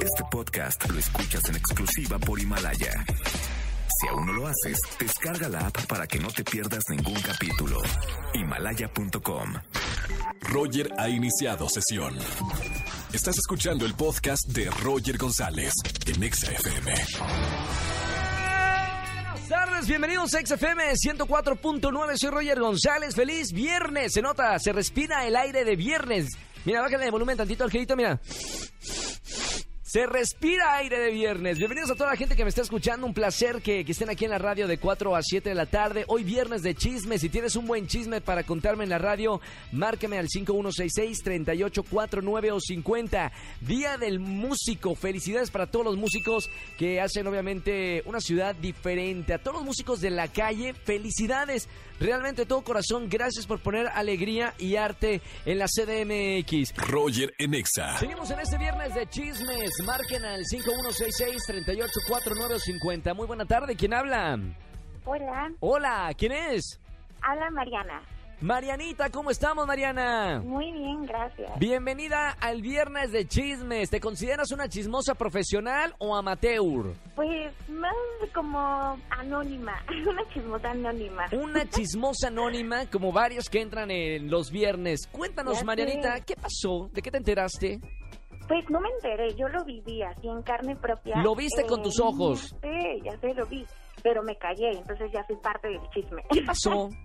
Este podcast lo escuchas en exclusiva por Himalaya. Si aún no lo haces, descarga la app para que no te pierdas ningún capítulo. Himalaya.com. Roger ha iniciado sesión. Estás escuchando el podcast de Roger González en Exa FM. Buenas tardes, bienvenidos a XFM 104.9, soy Roger González, feliz viernes, se nota, se respira el aire de viernes. Mira, bájale de volumen tantito, Angelito, mira. Se respira aire de viernes. Bienvenidos a toda la gente que me está escuchando. Un placer que, que, estén aquí en la radio de 4 a 7 de la tarde. Hoy viernes de chismes. Si tienes un buen chisme para contarme en la radio, márcame al 5166-3849 o 50. Día del músico. Felicidades para todos los músicos que hacen obviamente una ciudad diferente. A todos los músicos de la calle, felicidades. Realmente todo corazón, gracias por poner alegría y arte en la CDMX. Roger en Exa. Seguimos en este viernes de chismes. Marquen al 5166-384950. Muy buena tarde, ¿quién habla? Hola. Hola, ¿quién es? Habla Mariana. Marianita, ¿cómo estamos, Mariana? Muy bien, gracias. Bienvenida al viernes de chismes. ¿Te consideras una chismosa profesional o amateur? Pues más como anónima, una chismosa anónima. Una chismosa anónima, como varios que entran en los viernes. Cuéntanos, Marianita. ¿qué pasó? ¿De qué te enteraste? Pues no me enteré, yo lo viví así en carne propia. ¿Lo viste con tus ojos? Ya sé, ya sé, lo vi. Pero me callé, entonces ya soy parte del chisme. ¿Qué pasó?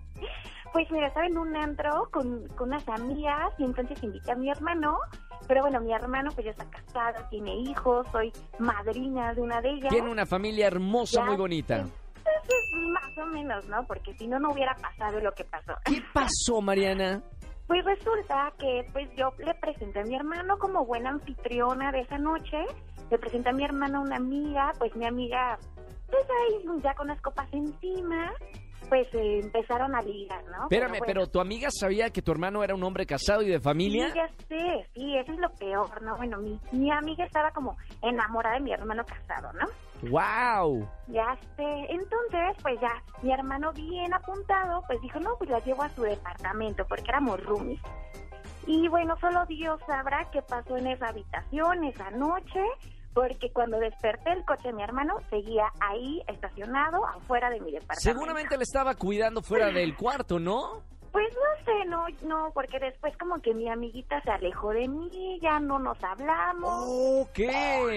Pues mira, estaba en un antro con, con unas amigas y entonces invité a mi hermano. Pero bueno, mi hermano pues ya está casado, tiene hijos, soy madrina de una de ellas. Tiene una familia hermosa, Ya muy bonita. sé. Entonces, más o menos, ¿no? Porque si no, no hubiera pasado lo que pasó. ¿Qué pasó, Mariana? Pues resulta que pues yo le presenté a mi hermano como buena anfitriona de esa noche. Le presenté a mi hermano a una amiga, pues mi amiga, pues ahí ya con las copas encima, pues eh, empezaron a ligar, ¿no? Espérame, bueno, pero tu amiga sabía que tu hermano era un hombre casado y de familia. Sí, ya sé, sí, eso es lo peor, ¿no? Bueno, mi, mi amiga estaba como enamorada de mi hermano casado, ¿no? ¡Wow! Ya sé. Entonces, pues ya, mi hermano bien apuntado, pues dijo, no, pues la llevo a su departamento, porque éramos roomies. Y bueno, solo Dios sabrá qué pasó en esa habitación esa noche, porque cuando desperté el coche de mi hermano seguía ahí estacionado afuera de mi departamento. Seguramente le estaba cuidando fuera del cuarto, ¿no? Pues no sé, no, no, porque después como que mi amiguita se alejó de mí, ya no nos hablamos. Ok.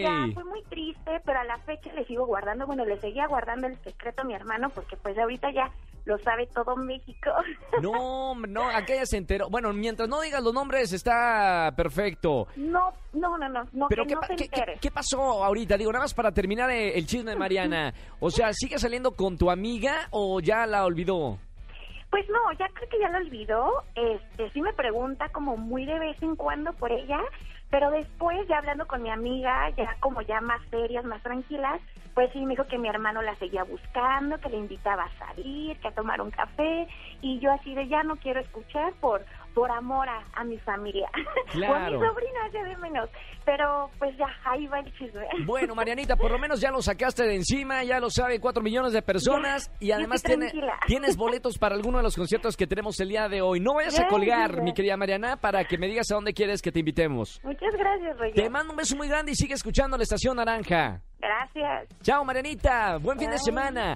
Ya, fue muy triste, pero a la fecha le sigo guardando, bueno, le seguía guardando el secreto a mi hermano porque pues ahorita ya lo sabe todo México. No, no, aquella se enteró. Bueno, mientras no digas los nombres está perfecto. No, no, no, no, no, Pero que ¿qué, no pa- se qué- entere. qué- qué pasó ahorita? Digo, nada más para terminar el chisme de Mariana. O sea, ¿sigue saliendo con tu amiga o ya la olvidó? Pues no, ya creo que ya lo olvidó. Este, sí me pregunta como muy de vez en cuando por ella, pero después ya hablando con mi amiga, ya como ya más serias, más tranquilas, pues sí me dijo que mi hermano la seguía buscando, que le invitaba a salir, que a tomar un café, y yo así de ya no quiero escuchar por por amor a, a mi familia. o a mi Claro. sobrina, ya de menos. Pero pues ya, ahí va el chisme. Bueno, Marianita, por lo menos ya lo sacaste de encima, ya lo sabe cuatro millones de personas Ya, y además tiene- tienes boletos para alguno de los conciertos que tenemos el día de hoy. No vayas a colgar, mi querida Mariana, para que me digas a dónde quieres que te invitemos. Muchas gracias, Roger. Te mando un beso muy grande y sigue escuchando la Estación Naranja. Gracias. Chao, Marianita. Buen fin de semana.